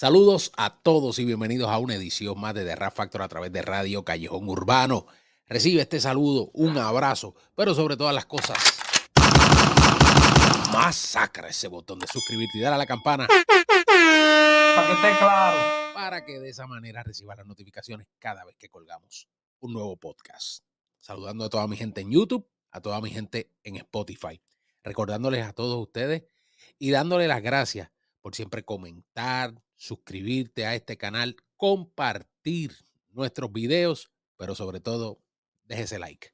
Saludos a todos y bienvenidos a una edición más de The Rap Factor a través de Radio Callejón Urbano. Recibe este saludo, un abrazo, pero sobre todas las cosas, masacra ese botón de suscribirte y dar a la campana. Para que esté claro. Para que de esa manera recibas las notificaciones cada vez que colgamos un nuevo podcast. Saludando a toda mi gente en YouTube, a toda mi gente en Spotify. Recordándoles a todos ustedes y dándoles las gracias por siempre comentar, suscribirte a este canal, compartir nuestros videos, pero sobre todo, déjese like.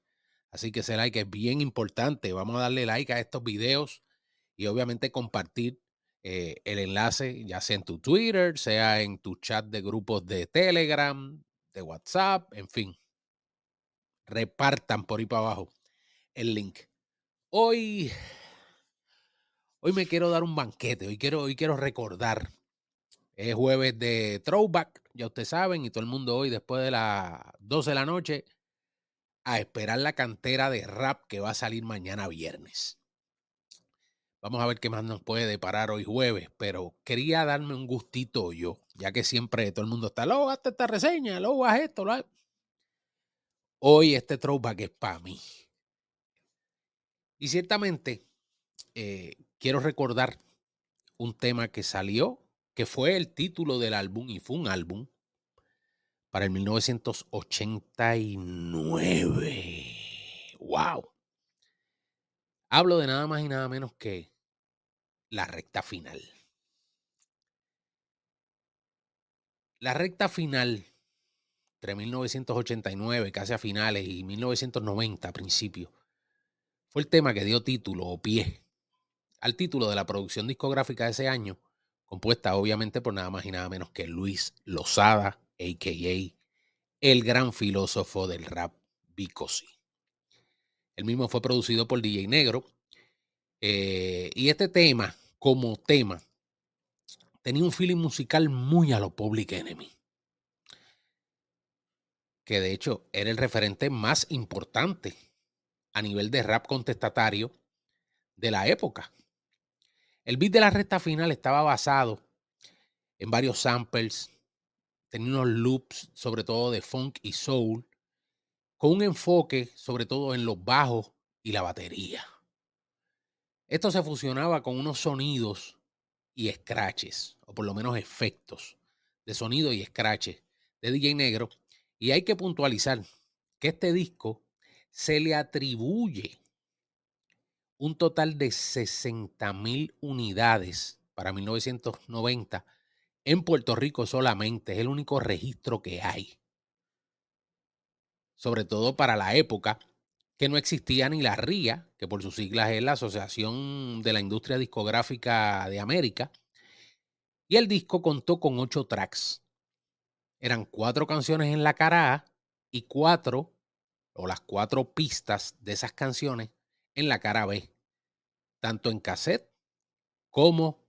Así que ese like es bien importante. Vamos a darle like a estos videos y obviamente compartir eh, el enlace, ya sea en tu Twitter, sea en tu chat de grupos de Telegram, de WhatsApp, en fin. Repartan por ahí para abajo el link. Hoy, hoy me quiero dar un banquete, hoy quiero, hoy quiero recordar es jueves de throwback, ya ustedes saben, y todo el mundo hoy después de las 12 de la noche a esperar la cantera de rap que va a salir mañana viernes. Vamos a ver qué más nos puede deparar hoy jueves, pero quería darme un gustito yo, ya que siempre todo el mundo está, luego hasta esta reseña, luego haz esto. Lo Hoy este throwback es para mí. Y ciertamente eh, quiero recordar un tema que salió que fue el título del álbum y fue un álbum para el 1989. ¡Wow! Hablo de nada más y nada menos que la recta final. La recta final, entre 1989, casi a finales, y 1990 a principios, fue el tema que dio título o pie al título de la producción discográfica de ese año compuesta obviamente por nada más y nada menos que Luis Lozada, a.k.a. el gran filósofo del rap Bicosi. El mismo fue producido por DJ Negro. Eh, y este tema, como tema, tenía un feeling musical muy a lo Public Enemy. Que de hecho era el referente más importante a nivel de rap contestatario de la época. El beat de la recta final estaba basado en varios samples, tenía unos loops, sobre todo de funk y soul, con un enfoque sobre todo en los bajos y la batería. Esto se fusionaba con unos sonidos y scratches, o por lo menos efectos de sonido y scratches de DJ Negro. Y hay que puntualizar que este disco se le atribuye un total de 60 mil unidades para 1990 en Puerto Rico solamente. Es el único registro que hay. Sobre todo para la época que no existía ni la RIA, que por sus siglas es la Asociación de la Industria Discográfica de América. Y el disco contó con ocho tracks. Eran cuatro canciones en la cara y cuatro, o las cuatro pistas de esas canciones en la cara B, tanto en cassette como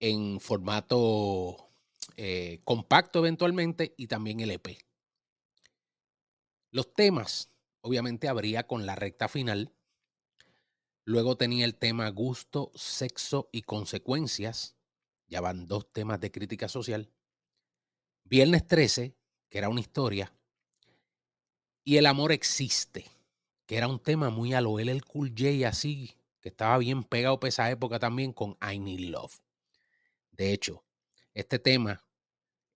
en formato eh, compacto eventualmente y también el EP. Los temas, obviamente, habría con la recta final. Luego tenía el tema gusto, sexo y consecuencias. Ya van dos temas de crítica social. Viernes 13, que era una historia. Y el amor existe que era un tema muy a lo el Cool J así, que estaba bien pegado para esa época también con I Need Love. De hecho, este tema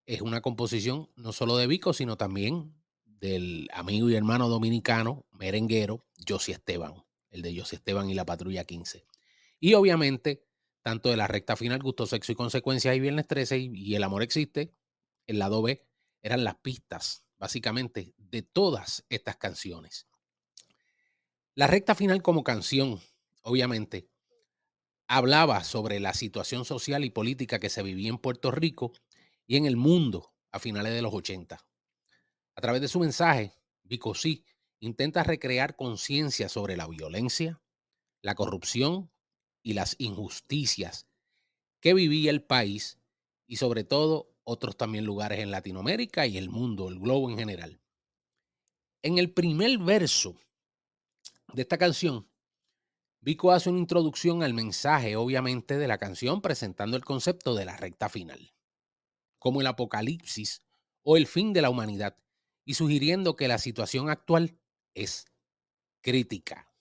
es una composición no solo de Vico, sino también del amigo y hermano dominicano, merenguero, Josie Esteban, el de Josie Esteban y la Patrulla 15. Y obviamente, tanto de la recta final, Gusto, Sexo y Consecuencias y Viernes 13 y El Amor Existe, el lado B, eran las pistas, básicamente, de todas estas canciones. La recta final como canción, obviamente, hablaba sobre la situación social y política que se vivía en Puerto Rico y en el mundo a finales de los 80. A través de su mensaje, Vico sí intenta recrear conciencia sobre la violencia, la corrupción y las injusticias que vivía el país y sobre todo otros también lugares en Latinoamérica y el mundo, el globo en general. En el primer verso de esta canción, Vico hace una introducción al mensaje, obviamente, de la canción, presentando el concepto de la recta final. como el apocalipsis o el fin de la humanidad, y sugiriendo que la situación actual es crítica.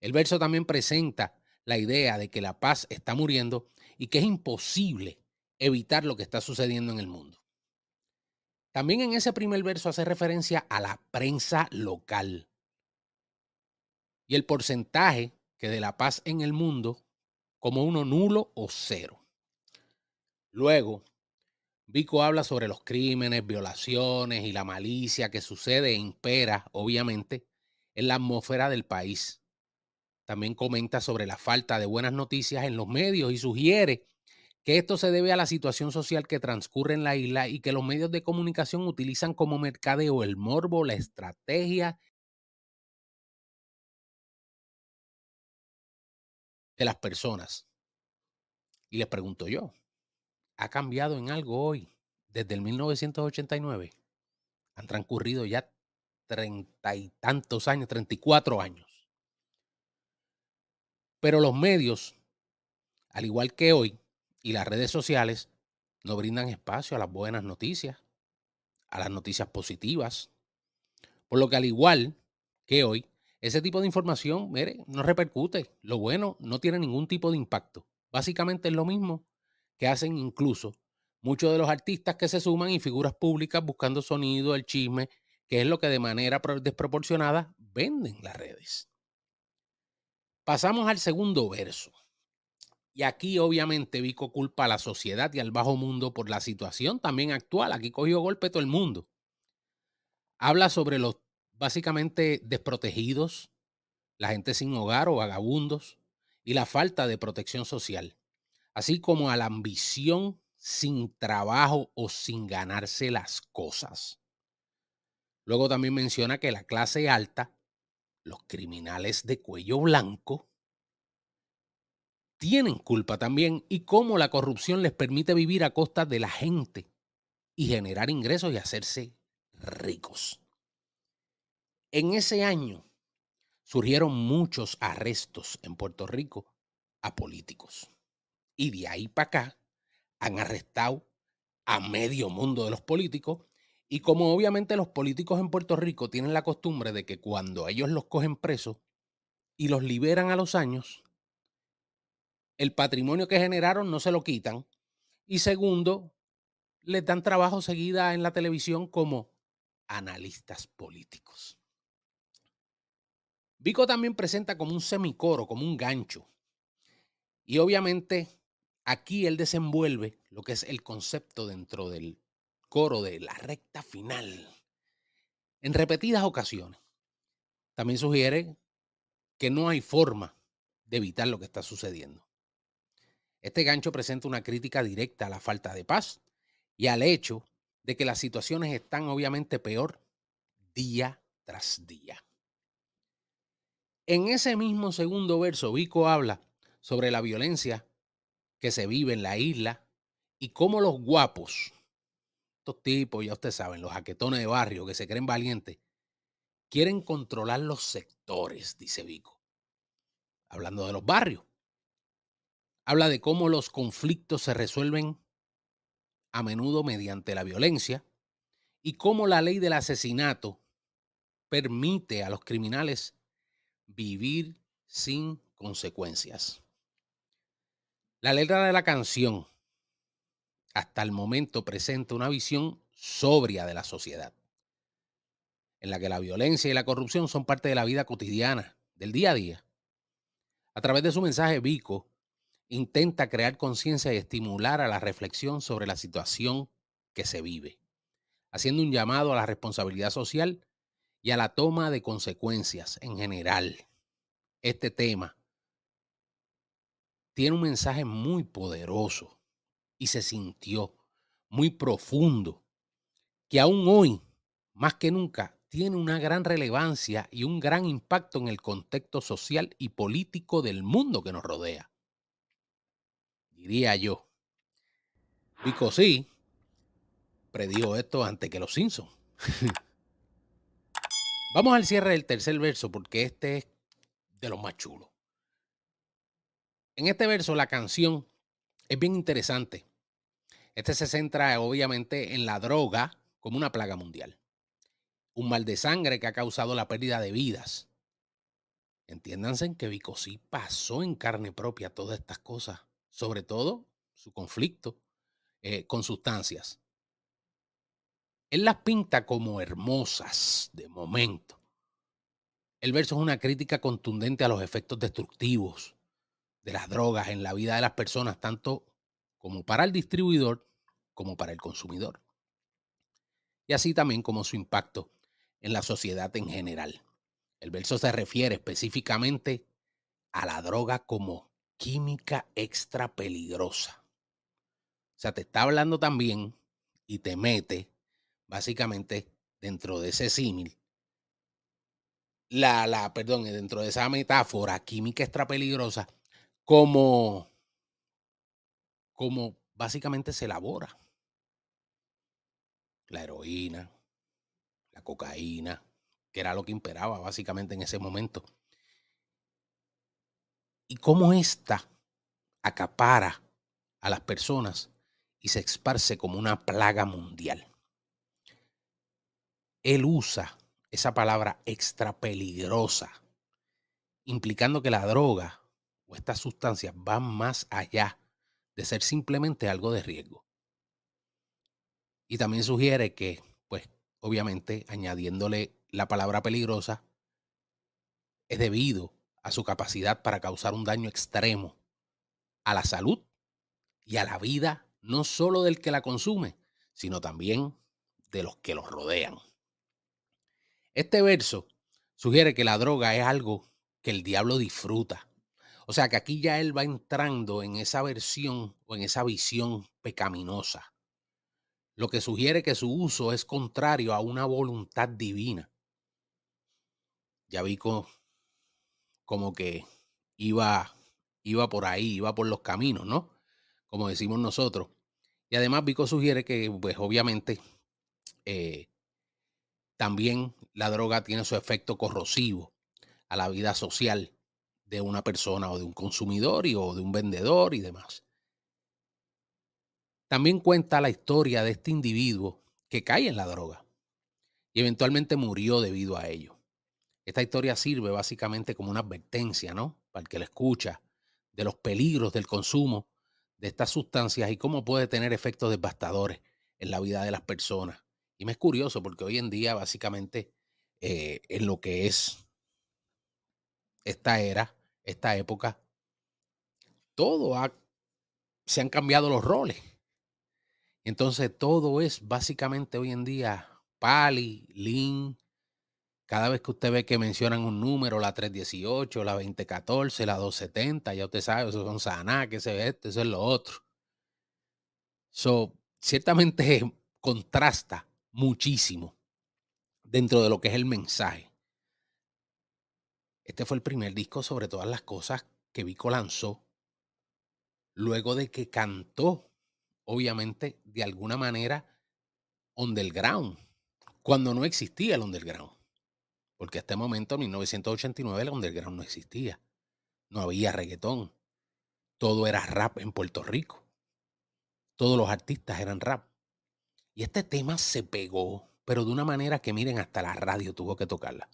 El verso también presenta la idea de que la paz está muriendo y que es imposible evitar lo que está sucediendo en el mundo. También en ese primer verso hace referencia a la prensa local y el porcentaje que de la paz en el mundo como uno nulo o cero. Luego, Vico habla sobre los crímenes, violaciones y la malicia que sucede e impera, obviamente, en la atmósfera del país. También comenta sobre la falta de buenas noticias en los medios y sugiere que esto se debe a la situación social que transcurre en la isla y que los medios de comunicación utilizan como mercadeo el morbo, la estrategia de las personas. Y les pregunto yo, ¿ha cambiado en algo hoy desde el 1989? Han transcurrido ya treinta y tantos años, 34 años. Pero los medios, al igual que hoy, y las redes sociales, no brindan espacio a las buenas noticias, a las noticias positivas. Por lo que al igual que hoy, ese tipo de información, mire, no repercute. Lo bueno no tiene ningún tipo de impacto. Básicamente es lo mismo que hacen incluso muchos de los artistas que se suman y figuras públicas buscando sonido, el chisme, que es lo que de manera desproporcionada venden las redes. Pasamos al segundo verso. Y aquí obviamente Vico culpa a la sociedad y al bajo mundo por la situación también actual. Aquí cogió golpe todo el mundo. Habla sobre los básicamente desprotegidos, la gente sin hogar o vagabundos y la falta de protección social, así como a la ambición sin trabajo o sin ganarse las cosas. Luego también menciona que la clase alta, los criminales de cuello blanco, tienen culpa también y cómo la corrupción les permite vivir a costa de la gente y generar ingresos y hacerse ricos. En ese año surgieron muchos arrestos en Puerto Rico a políticos. Y de ahí para acá han arrestado a medio mundo de los políticos. Y como obviamente los políticos en Puerto Rico tienen la costumbre de que cuando ellos los cogen presos y los liberan a los años, el patrimonio que generaron no se lo quitan. Y segundo, les dan trabajo seguida en la televisión como analistas políticos. Vico también presenta como un semicoro, como un gancho. Y obviamente aquí él desenvuelve lo que es el concepto dentro del coro de la recta final en repetidas ocasiones. También sugiere que no hay forma de evitar lo que está sucediendo. Este gancho presenta una crítica directa a la falta de paz y al hecho de que las situaciones están obviamente peor día tras día. En ese mismo segundo verso, Vico habla sobre la violencia que se vive en la isla y cómo los guapos, estos tipos, ya ustedes saben, los jaquetones de barrio que se creen valientes, quieren controlar los sectores, dice Vico. Hablando de los barrios. Habla de cómo los conflictos se resuelven a menudo mediante la violencia y cómo la ley del asesinato permite a los criminales vivir sin consecuencias. La letra de la canción hasta el momento presenta una visión sobria de la sociedad, en la que la violencia y la corrupción son parte de la vida cotidiana, del día a día. A través de su mensaje, Vico intenta crear conciencia y estimular a la reflexión sobre la situación que se vive, haciendo un llamado a la responsabilidad social y a la toma de consecuencias en general. Este tema tiene un mensaje muy poderoso y se sintió muy profundo, que aún hoy, más que nunca, tiene una gran relevancia y un gran impacto en el contexto social y político del mundo que nos rodea. Diría yo. Pico sí predijo esto antes que los Simpsons. Vamos al cierre del tercer verso porque este es de los más chulos. En este verso la canción es bien interesante. Este se centra obviamente en la droga como una plaga mundial. Un mal de sangre que ha causado la pérdida de vidas. Entiéndanse que Vicosí pasó en carne propia todas estas cosas, sobre todo su conflicto eh, con sustancias. Él las pinta como hermosas de momento. El verso es una crítica contundente a los efectos destructivos de las drogas en la vida de las personas, tanto como para el distribuidor como para el consumidor. Y así también como su impacto en la sociedad en general. El verso se refiere específicamente a la droga como química extra peligrosa. O sea, te está hablando también y te mete básicamente dentro de ese símil. La, la, perdón, dentro de esa metáfora química extra peligrosa, como, como básicamente se elabora. La heroína, la cocaína, que era lo que imperaba básicamente en ese momento. Y cómo esta acapara a las personas y se esparce como una plaga mundial. Él usa esa palabra extra peligrosa, implicando que la droga o estas sustancias van más allá de ser simplemente algo de riesgo. Y también sugiere que, pues, obviamente, añadiéndole la palabra peligrosa, es debido a su capacidad para causar un daño extremo a la salud y a la vida no solo del que la consume, sino también de los que los rodean. Este verso sugiere que la droga es algo que el diablo disfruta. O sea que aquí ya él va entrando en esa versión o en esa visión pecaminosa, lo que sugiere que su uso es contrario a una voluntad divina. Ya vi como, que iba, iba por ahí, iba por los caminos, ¿no? Como decimos nosotros. Y además Vico sugiere que, pues obviamente, eh, también la droga tiene su efecto corrosivo a la vida social de una persona o de un consumidor y, o de un vendedor y demás. También cuenta la historia de este individuo que cae en la droga y eventualmente murió debido a ello. Esta historia sirve básicamente como una advertencia, ¿no? Para el que la escucha, de los peligros del consumo de estas sustancias y cómo puede tener efectos devastadores en la vida de las personas. Y me es curioso porque hoy en día básicamente eh, en lo que es esta era, esta época, todo ha, se han cambiado los roles. Entonces todo es básicamente hoy en día Pali, Lin. Cada vez que usted ve que mencionan un número, la 318, la 2014, la 270, ya usted sabe, eso son saná, que se esto, eso es lo otro. So, ciertamente contrasta muchísimo dentro de lo que es el mensaje. Este fue el primer disco sobre todas las cosas que Vico lanzó luego de que cantó, obviamente, de alguna manera, underground, cuando no existía el underground. Porque hasta este momento, en 1989, el underground no existía. No había reggaetón. Todo era rap en Puerto Rico. Todos los artistas eran rap. Y este tema se pegó, pero de una manera que miren, hasta la radio tuvo que tocarla.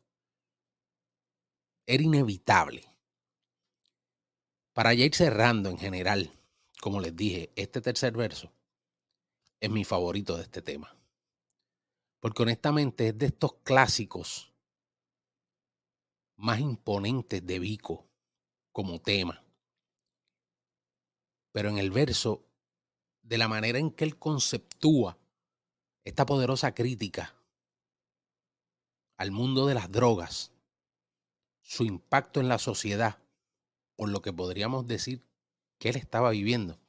Era inevitable. Para ya ir cerrando en general, como les dije, este tercer verso es mi favorito de este tema. Porque honestamente es de estos clásicos más imponentes de Vico como tema. Pero en el verso, de la manera en que él conceptúa esta poderosa crítica al mundo de las drogas, su impacto en la sociedad, por lo que podríamos decir que él estaba viviendo,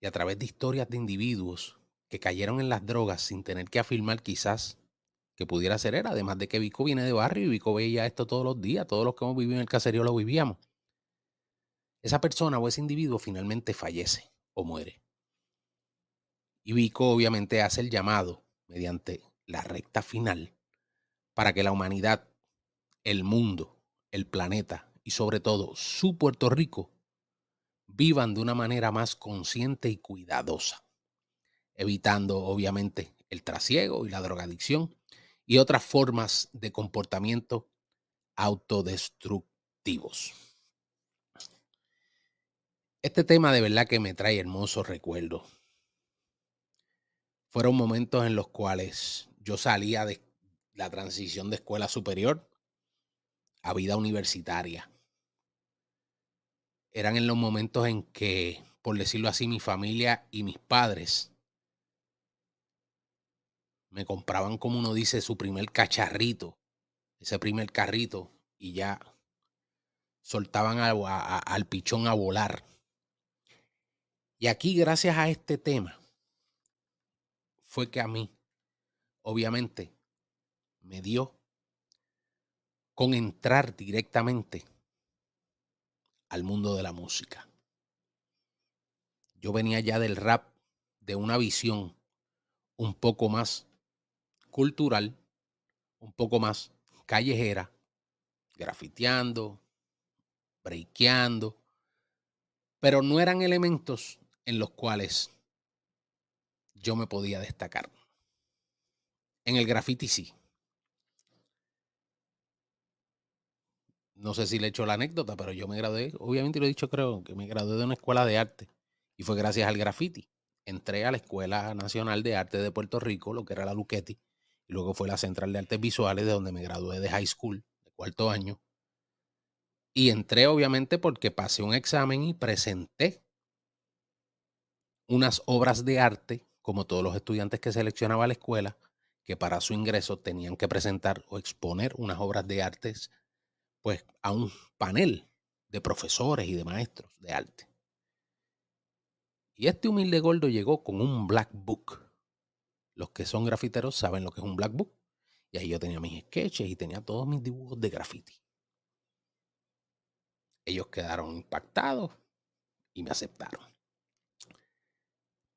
y a través de historias de individuos que cayeron en las drogas sin tener que afirmar quizás que pudiera ser él, además de que Vico viene de barrio y Vico veía esto todos los días, todos los que hemos vivido en el caserío lo vivíamos. Esa persona o ese individuo finalmente fallece o muere. Y Vico obviamente hace el llamado mediante la recta final para que la humanidad, el mundo, el planeta y sobre todo su Puerto Rico vivan de una manera más consciente y cuidadosa, evitando obviamente el trasiego y la drogadicción y otras formas de comportamiento autodestructivos. Este tema de verdad que me trae hermosos recuerdos. Fueron momentos en los cuales yo salía de la transición de escuela superior a vida universitaria. Eran en los momentos en que, por decirlo así, mi familia y mis padres me compraban, como uno dice, su primer cacharrito, ese primer carrito, y ya soltaban al pichón a volar. Y aquí, gracias a este tema, fue que a mí, obviamente, me dio con entrar directamente al mundo de la música. Yo venía ya del rap de una visión un poco más cultural, un poco más callejera, grafiteando, breakeando, pero no eran elementos en los cuales yo me podía destacar. En el graffiti sí. No sé si le he hecho la anécdota, pero yo me gradué, obviamente lo he dicho, creo que me gradué de una escuela de arte y fue gracias al graffiti. Entré a la Escuela Nacional de Arte de Puerto Rico, lo que era la Luquetti, y luego fue la Central de Artes Visuales, de donde me gradué de high school, de cuarto año. Y entré obviamente porque pasé un examen y presenté unas obras de arte, como todos los estudiantes que seleccionaba la escuela, que para su ingreso tenían que presentar o exponer unas obras de artes, pues a un panel de profesores y de maestros de arte. Y este humilde gordo llegó con un black book. Los que son grafiteros saben lo que es un black book. Y ahí yo tenía mis sketches y tenía todos mis dibujos de graffiti. Ellos quedaron impactados y me aceptaron.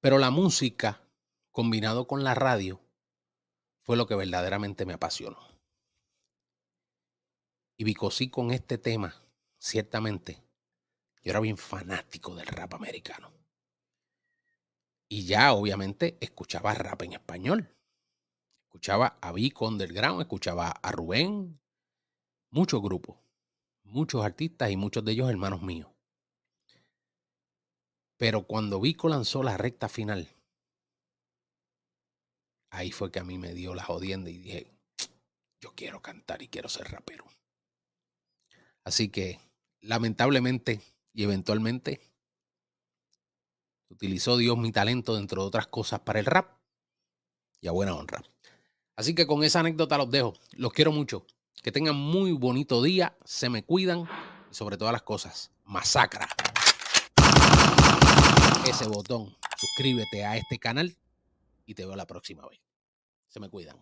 Pero la música, combinado con la radio, fue lo que verdaderamente me apasionó. Y bicosí con este tema, ciertamente, yo era bien fanático del rap americano. Y ya, obviamente, escuchaba rap en español. Escuchaba a Vico Underground, escuchaba a Rubén, muchos grupos, muchos artistas y muchos de ellos hermanos míos. Pero cuando Vico lanzó la recta final, ahí fue que a mí me dio la jodienda y dije, yo quiero cantar y quiero ser rapero. Así que, lamentablemente y eventualmente, utilizó Dios mi talento, dentro de otras cosas, para el rap y a buena honra. Así que con esa anécdota los dejo. Los quiero mucho. Que tengan muy bonito día, se me cuidan y sobre todas las cosas, masacra ese botón, suscríbete a este canal y te veo la próxima vez. Se me cuidan.